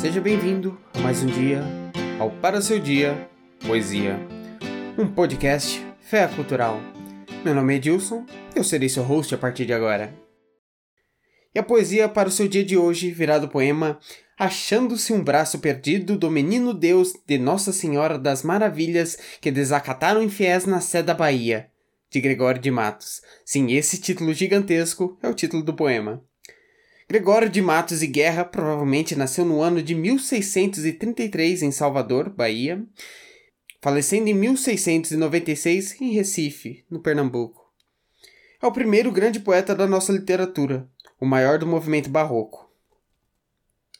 Seja bem-vindo a mais um dia ao Para Seu Dia Poesia, um podcast fé cultural. Meu nome é Edilson eu serei seu host a partir de agora. E a poesia para o seu dia de hoje virá do poema Achando-se um braço perdido do menino Deus de Nossa Senhora das Maravilhas que desacataram infiéis na sé da Bahia, de Gregório de Matos. Sim, esse título gigantesco é o título do poema. Gregório de Matos e Guerra provavelmente nasceu no ano de 1633 em Salvador, Bahia, falecendo em 1696 em Recife, no Pernambuco. É o primeiro grande poeta da nossa literatura, o maior do movimento barroco.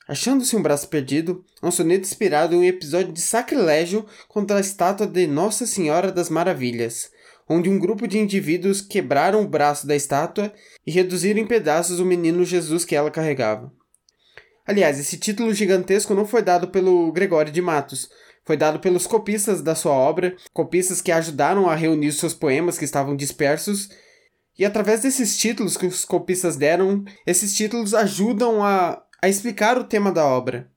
Achando-se um braço perdido, é um soneto inspirado em um episódio de sacrilégio contra a estátua de Nossa Senhora das Maravilhas, onde um grupo de indivíduos quebraram o braço da estátua e reduziram em pedaços o menino Jesus que ela carregava. Aliás, esse título gigantesco não foi dado pelo Gregório de Matos, foi dado pelos copistas da sua obra, copistas que ajudaram a reunir seus poemas que estavam dispersos. E através desses títulos que os copistas deram, esses títulos ajudam a, a explicar o tema da obra.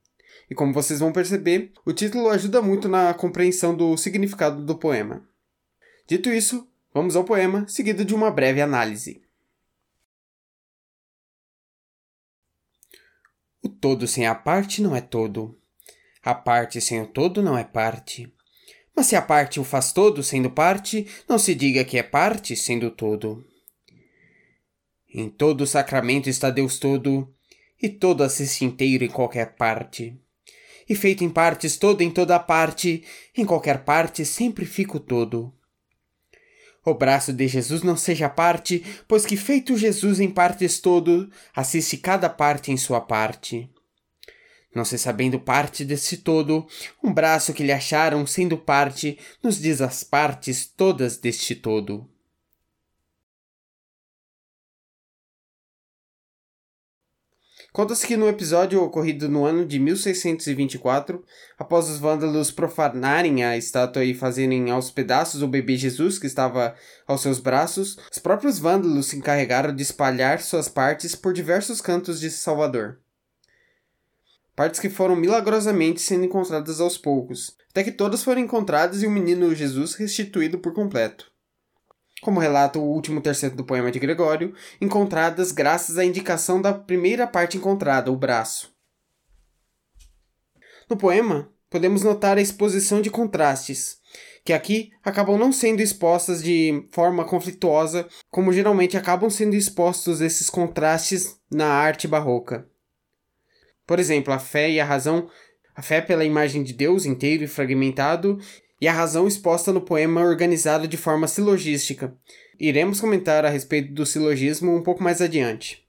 E como vocês vão perceber, o título ajuda muito na compreensão do significado do poema. Dito isso, vamos ao poema, seguido de uma breve análise. O todo sem a parte não é todo. A parte sem o todo não é parte. Mas se a parte o faz todo sendo parte, não se diga que é parte sendo todo. Em todo o sacramento está Deus todo, e todo assiste inteiro em qualquer parte. E feito em partes todo em toda parte, em qualquer parte sempre fica o todo. O braço de Jesus não seja parte, pois que feito Jesus em partes todo, assiste cada parte em sua parte. Não se sabendo parte desse todo, um braço que lhe acharam sendo parte, nos diz as partes todas deste todo. Conta-se que no episódio ocorrido no ano de 1624, após os vândalos profanarem a estátua e fazerem aos pedaços o bebê Jesus que estava aos seus braços, os próprios vândalos se encarregaram de espalhar suas partes por diversos cantos de Salvador. Partes que foram milagrosamente sendo encontradas aos poucos, até que todas foram encontradas e o menino Jesus restituído por completo como relata o último terceto do poema de Gregório, encontradas graças à indicação da primeira parte encontrada, o braço. No poema, podemos notar a exposição de contrastes, que aqui acabam não sendo expostas de forma conflituosa, como geralmente acabam sendo expostos esses contrastes na arte barroca. Por exemplo, a fé e a razão, a fé pela imagem de Deus inteiro e fragmentado, e a razão exposta no poema organizado de forma silogística. Iremos comentar a respeito do silogismo um pouco mais adiante.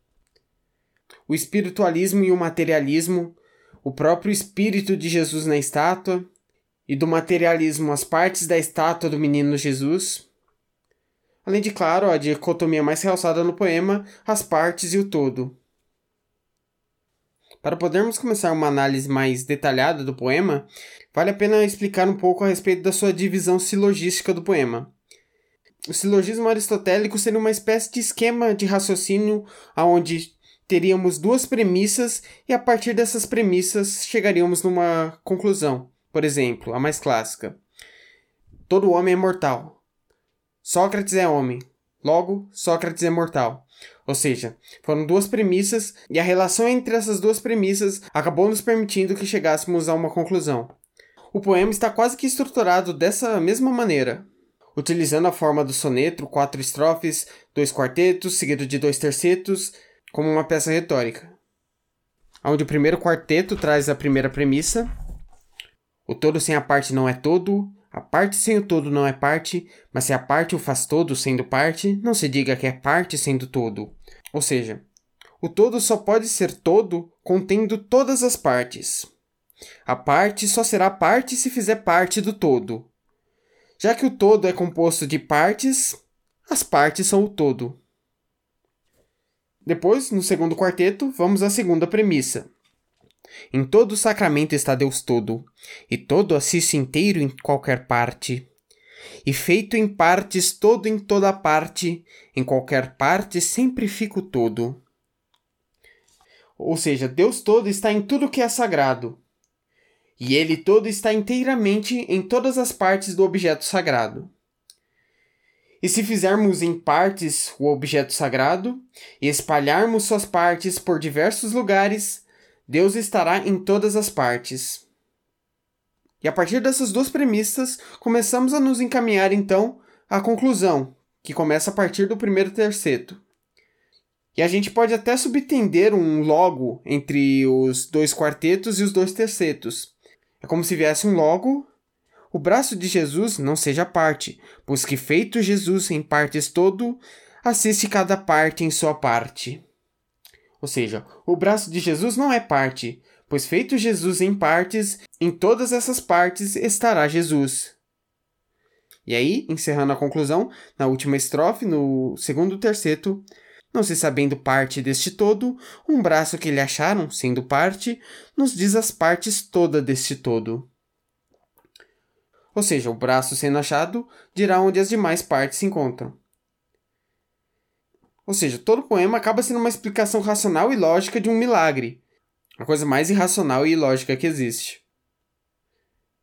O espiritualismo e o materialismo, o próprio espírito de Jesus na estátua, e do materialismo as partes da estátua do menino Jesus. Além de, claro, a dicotomia mais realçada no poema, as partes e o todo. Para podermos começar uma análise mais detalhada do poema, vale a pena explicar um pouco a respeito da sua divisão silogística do poema. O silogismo aristotélico seria uma espécie de esquema de raciocínio onde teríamos duas premissas e a partir dessas premissas chegaríamos numa conclusão. Por exemplo, a mais clássica: Todo homem é mortal. Sócrates é homem. Logo, Sócrates é mortal. Ou seja, foram duas premissas e a relação entre essas duas premissas acabou nos permitindo que chegássemos a uma conclusão. O poema está quase que estruturado dessa mesma maneira, utilizando a forma do soneto, quatro estrofes, dois quartetos, seguido de dois tercetos, como uma peça retórica. Onde o primeiro quarteto traz a primeira premissa: o todo sem a parte não é todo, a parte sem o todo não é parte, mas se a parte o faz todo sendo parte, não se diga que é parte sendo todo. Ou seja, o todo só pode ser todo contendo todas as partes. A parte só será parte se fizer parte do todo. Já que o todo é composto de partes, as partes são o todo. Depois, no segundo quarteto, vamos à segunda premissa. Em todo o sacramento está Deus todo, e todo assiste inteiro em qualquer parte. E feito em partes todo em toda parte, em qualquer parte sempre fica o todo. Ou seja, Deus todo está em tudo que é sagrado. e ele todo está inteiramente em todas as partes do objeto sagrado. E se fizermos em partes o objeto sagrado e espalharmos suas partes por diversos lugares, Deus estará em todas as partes. E a partir dessas duas premissas, começamos a nos encaminhar então à conclusão, que começa a partir do primeiro terceto. E a gente pode até subtender um logo entre os dois quartetos e os dois tercetos. É como se viesse um logo o braço de Jesus não seja parte, pois que feito Jesus em partes todo, assiste cada parte em sua parte. Ou seja, o braço de Jesus não é parte, pois feito Jesus em partes, em todas essas partes estará Jesus. E aí, encerrando a conclusão, na última estrofe, no segundo terceto, não se sabendo parte deste todo, um braço que lhe acharam, sendo parte, nos diz as partes toda deste todo. Ou seja, o braço sendo achado dirá onde as demais partes se encontram. Ou seja, todo poema acaba sendo uma explicação racional e lógica de um milagre, a coisa mais irracional e ilógica que existe.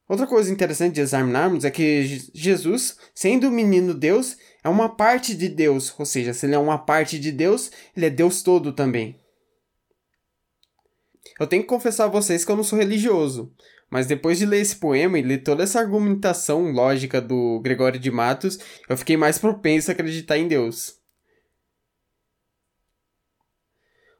Outra coisa interessante de examinarmos é que Jesus, sendo o menino Deus, é uma parte de Deus, ou seja, se ele é uma parte de Deus, ele é Deus todo também. Eu tenho que confessar a vocês que eu não sou religioso, mas depois de ler esse poema e ler toda essa argumentação lógica do Gregório de Matos, eu fiquei mais propenso a acreditar em Deus.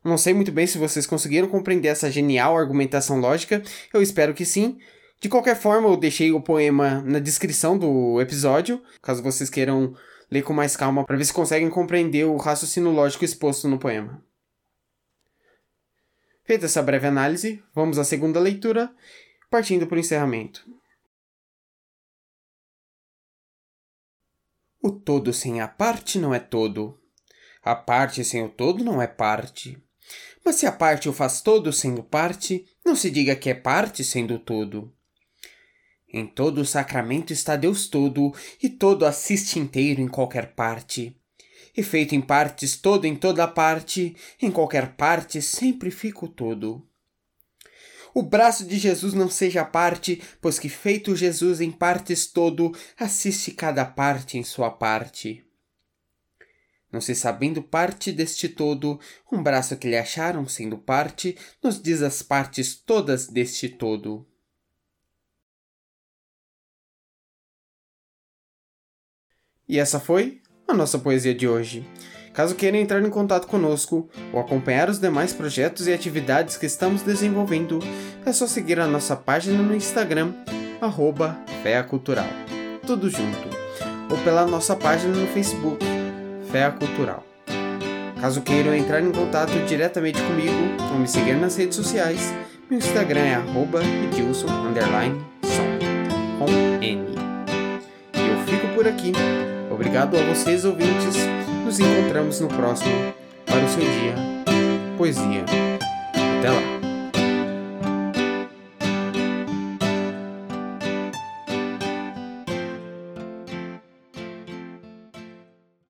Não sei muito bem se vocês conseguiram compreender essa genial argumentação lógica, eu espero que sim. De qualquer forma, eu deixei o poema na descrição do episódio, caso vocês queiram ler com mais calma para ver se conseguem compreender o raciocínio lógico exposto no poema. Feita essa breve análise, vamos à segunda leitura partindo para o encerramento. O todo sem a parte não é todo. A parte sem o todo não é parte. Mas se a parte o faz todo sendo parte, não se diga que é parte sendo todo. Em todo o sacramento está Deus todo, e todo assiste inteiro em qualquer parte. E feito em partes todo em toda parte, em qualquer parte sempre fica o todo o braço de Jesus não seja parte, pois que feito Jesus em partes todo, assiste cada parte em sua parte. Não se sabendo parte deste todo, um braço que lhe acharam sendo parte, nos diz as partes todas deste todo. E essa foi a nossa poesia de hoje. Caso queiram entrar em contato conosco ou acompanhar os demais projetos e atividades que estamos desenvolvendo, é só seguir a nossa página no Instagram, arroba tudo junto, ou pela nossa página no Facebook, Fé Cultural. Caso queiram entrar em contato diretamente comigo ou me seguir nas redes sociais, meu Instagram é arroba edilson, com N. E eu fico por aqui. Obrigado a vocês ouvintes nos encontramos no próximo para o seu dia. Poesia. Até lá!